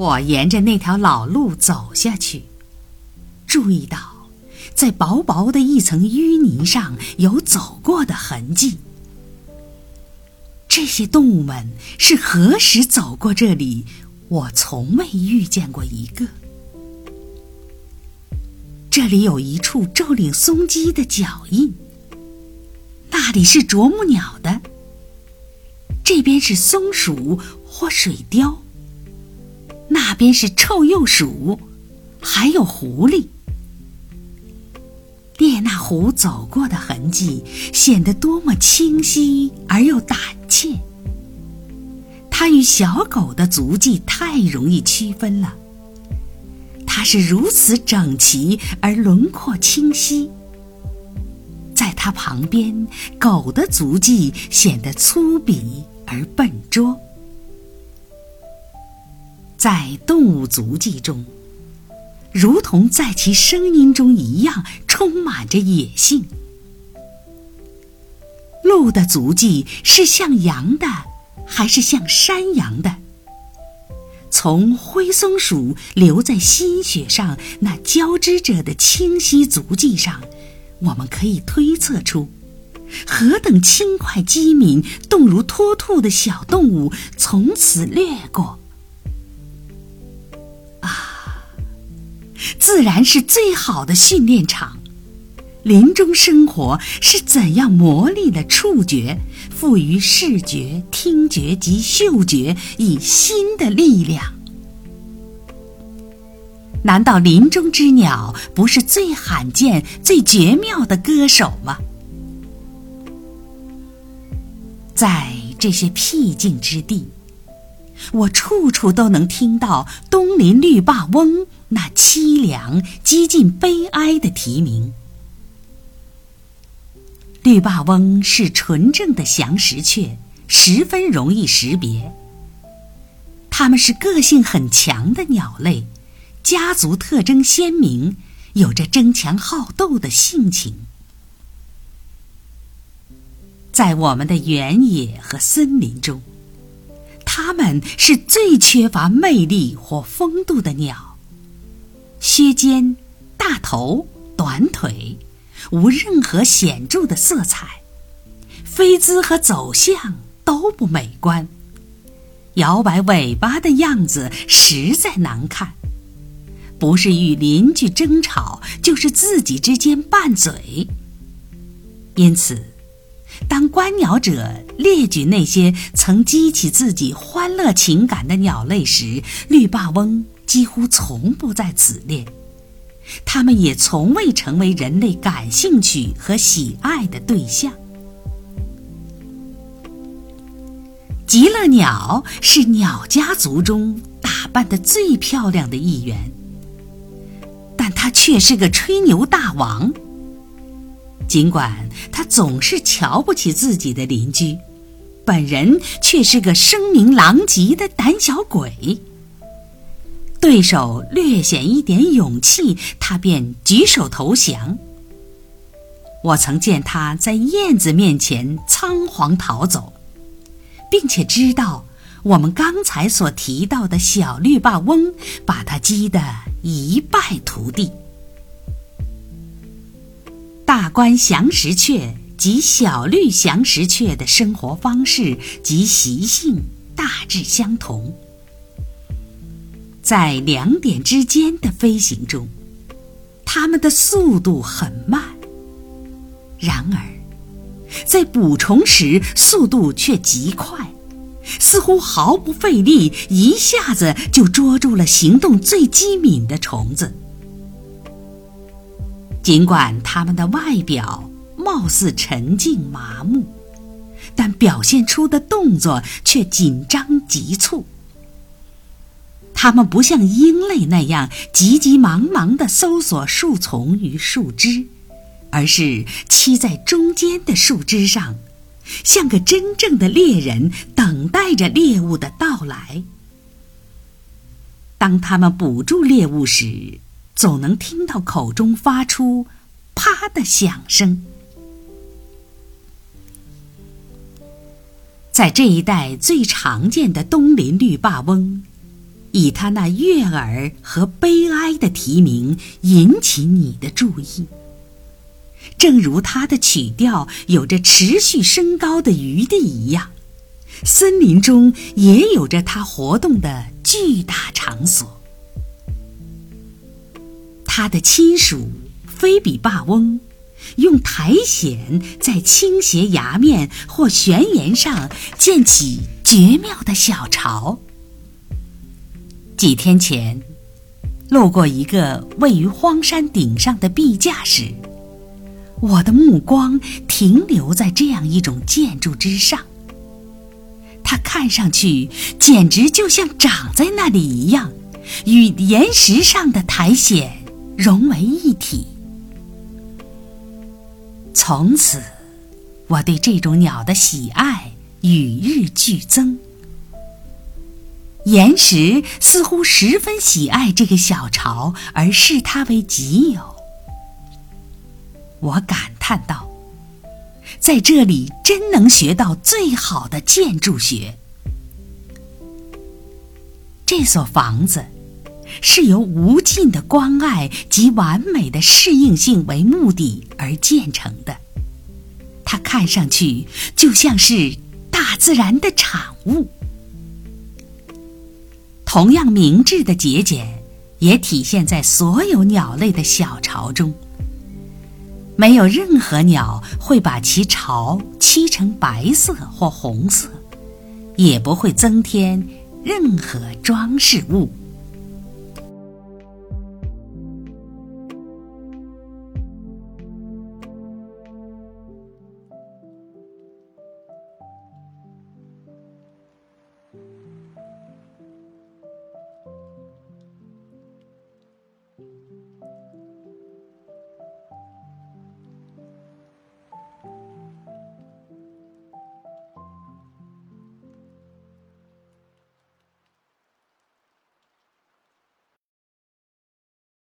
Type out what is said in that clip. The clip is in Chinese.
我沿着那条老路走下去，注意到，在薄薄的一层淤泥上有走过的痕迹。这些动物们是何时走过这里？我从未遇见过一个。这里有一处骤岭松鸡的脚印，那里是啄木鸟的，这边是松鼠或水貂，那边是臭鼬鼠，还有狐狸。列那狐走过的痕迹显得多么清晰而又胆怯。它与小狗的足迹太容易区分了。它是如此整齐而轮廓清晰。在它旁边，狗的足迹显得粗鄙而笨拙。在动物足迹中，如同在其声音中一样，充满着野性。鹿的足迹是像羊的。还是像山羊的，从灰松鼠留在新雪上那交织着的清晰足迹上，我们可以推测出，何等轻快机敏、动如脱兔的小动物从此掠过。自然是最好的训练场。林中生活是怎样磨砺了触觉，赋予视觉、听觉及嗅觉以新的力量？难道林中之鸟不是最罕见、最绝妙的歌手吗？在这些僻静之地，我处处都能听到东林绿霸翁那凄凉、几近悲哀的啼鸣。绿霸翁是纯正的翔石雀，十分容易识别。它们是个性很强的鸟类，家族特征鲜明，有着争强好斗的性情。在我们的原野和森林中，它们是最缺乏魅力或风度的鸟。削肩、大头、短腿。无任何显著的色彩，飞姿和走向都不美观，摇摆尾巴的样子实在难看，不是与邻居争吵，就是自己之间拌嘴。因此，当观鸟者列举那些曾激起自己欢乐情感的鸟类时，绿霸翁几乎从不在此列。它们也从未成为人类感兴趣和喜爱的对象。极乐鸟是鸟家族中打扮的最漂亮的一员，但它却是个吹牛大王。尽管它总是瞧不起自己的邻居，本人却是个声名狼藉的胆小鬼。对手略显一点勇气，他便举手投降。我曾见他在燕子面前仓皇逃走，并且知道我们刚才所提到的小绿霸翁把他击得一败涂地。大关降石雀及小绿降石雀的生活方式及习性大致相同。在两点之间的飞行中，它们的速度很慢。然而，在捕虫时速度却极快，似乎毫不费力，一下子就捉住了行动最机敏的虫子。尽管它们的外表貌似沉静麻木，但表现出的动作却紧张急促。它们不像鹰类那样急急忙忙地搜索树丛与树枝，而是栖在中间的树枝上，像个真正的猎人，等待着猎物的到来。当它们捕住猎物时，总能听到口中发出“啪”的响声。在这一带最常见的东林绿霸翁。以他那悦耳和悲哀的题名引起你的注意。正如它的曲调有着持续升高的余地一样，森林中也有着它活动的巨大场所。他的亲属菲比霸翁，用苔藓在倾斜崖面或悬崖上建起绝妙的小巢。几天前，路过一个位于荒山顶上的壁架时。我的目光停留在这样一种建筑之上，它看上去简直就像长在那里一样，与岩石上的苔藓融为一体。从此，我对这种鸟的喜爱与日俱增。岩石似乎十分喜爱这个小巢，而视它为己有。我感叹道：“在这里真能学到最好的建筑学。这所房子是由无尽的关爱及完美的适应性为目的而建成的，它看上去就像是大自然的产物。同样明智的节俭，也体现在所有鸟类的小巢中。”没有任何鸟会把其巢漆成白色或红色，也不会增添任何装饰物。